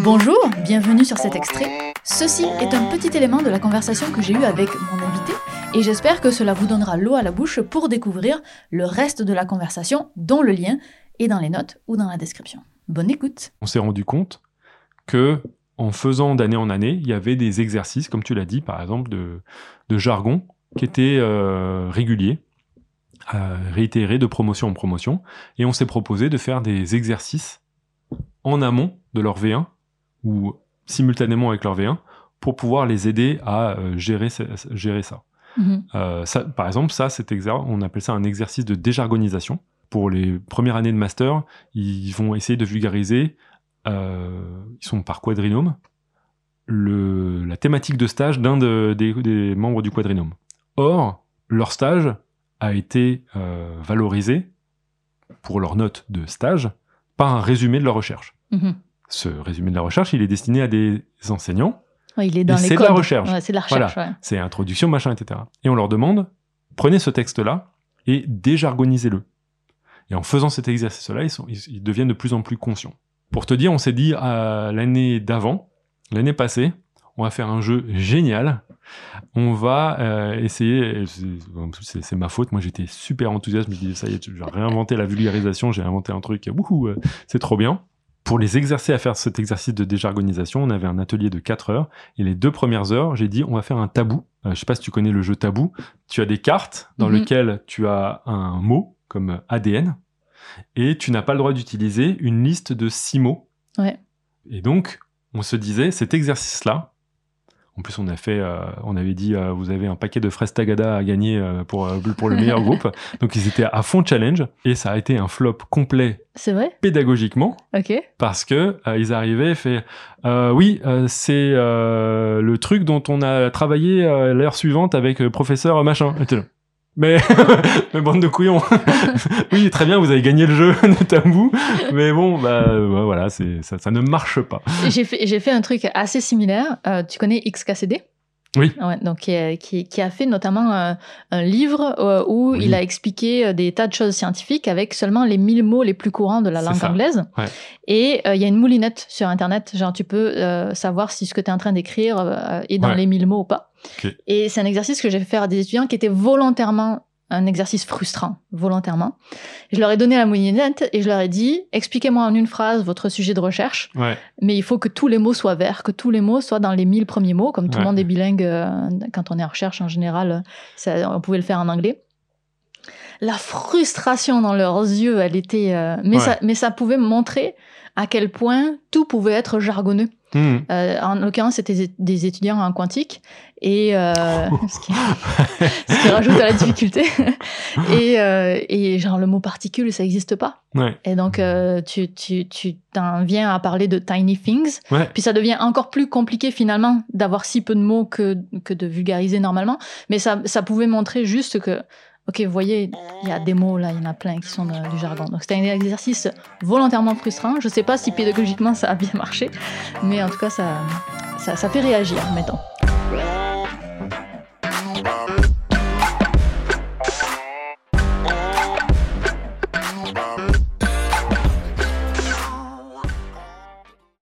Bonjour, bienvenue sur cet extrait. Ceci est un petit élément de la conversation que j'ai eue avec mon invité et j'espère que cela vous donnera l'eau à la bouche pour découvrir le reste de la conversation dont le lien est dans les notes ou dans la description. Bonne écoute. On s'est rendu compte que en faisant d'année en année, il y avait des exercices, comme tu l'as dit, par exemple, de, jargon qui étaient euh, réguliers, euh, réitérés de promotion en promotion. Et on s'est proposé de faire des exercices en amont de leur V1 ou simultanément avec leur V1 pour pouvoir les aider à euh, gérer, gérer ça. Mhm. ça. Par exemple, ça, cet on appelle ça un exercice de déjargonisation. Pour les premières années de master, ils vont essayer de vulgariser euh, ils sont par quadrinome, le, la thématique de stage d'un des, membres du quadrinome. Or, leur stage a été euh, valorisé pour leur note de stage par un résumé de leur recherche. Mhm. Ce résumé de la recherche, il est destiné à des enseignants. il est dans C'est de la recherche. c'est de la recherche. C'est introduction, machin, etc. Et on leur demande, prenez ce texte-là et déjargonisez-le. Et en faisant cet exercice-là, ils, ils, deviennent de plus en plus conscients. Pour te dire, on s'est dit l'année d'avant, l'année passée, on va faire un jeu génial. On va euh, essayer, c'est ma faute, moi j'étais super enthousiaste, je me disais ça y est, j'ai réinventé la vulgarisation, j'ai inventé un truc, euh, c'est trop bien. Pour les exercer à faire cet exercice de déjargonisation, on avait un atelier de 4 heures, et les deux premières heures, j'ai dit on va faire un tabou. Euh, je sais pas si tu connais le jeu tabou. Tu as des cartes dans mhm. lesquelles tu as un mot comme ADN, et tu n'as pas le droit d'utiliser une liste de six mots. Ouais. Et donc, on se disait, cet exercice-là, en plus, on a fait, euh, on avait dit, euh, vous avez un paquet de fraises Tagada à gagner euh, pour pour le meilleur groupe. Donc ils étaient à fond challenge et ça a été un flop complet. C'est vrai? Pédagogiquement. Ok. Parce que ils arrivaient fait, oui, c'est le truc dont on a travaillé l'heure suivante avec professeur machin. Mais, mais bande de couillons. oui, très bien, vous avez gagné le jeu de tabou, mais bon, bah, bah voilà, c'est ça, ça ne marche pas. J'ai fait, j'ai fait un truc assez similaire. Euh, tu connais XKCD oui. Ouais, donc qui, qui, a fait notamment un, un livre euh, où il a expliqué euh, des tas de choses scientifiques avec seulement les 1000 mots les plus courants de la langue anglaise. Ouais. Et il y a une moulinette sur Internet, genre tu peux savoir si ce que tu es en train d'écrire est dans les 1000 mots ou pas. Et c'est un exercice que j'ai fait faire à des étudiants qui étaient volontairement un exercice frustrant, volontairement. Je leur ai donné la moulinette et je leur ai dit expliquez-moi en une phrase votre sujet de recherche, mais il faut que tous les mots soient verts, que tous les mots soient dans les 1000 premiers mots, comme tout le monde est bilingue euh, quand on est en recherche en général, ça, on pouvait le faire en anglais. La frustration dans leurs yeux, elle était. Euh, mais, ça, mais ça pouvait montrer à quel point tout pouvait être jargonneux. Hmm. Euh, en l'occurrence, c'était des étudiants en quantique et euh, ce, qui, ce, qui, rajoute à la difficulté. et, euh, et genre le mot particule, ça n'existe pas. Ouais. Et donc euh, tu tu tu t'en viens à parler de tiny things. Ouais. Puis ça devient encore plus compliqué finalement d'avoir si peu de mots que que de vulgariser normalement. Mais ça ça pouvait montrer juste que Ok, vous voyez, il y a des mots là, il y en a plein qui sont du jargon. Donc c'était un exercice volontairement frustrant. Je sais pas si pédagogiquement ça a bien marché, mais en tout cas ça, ça, ça fait réagir, mettons.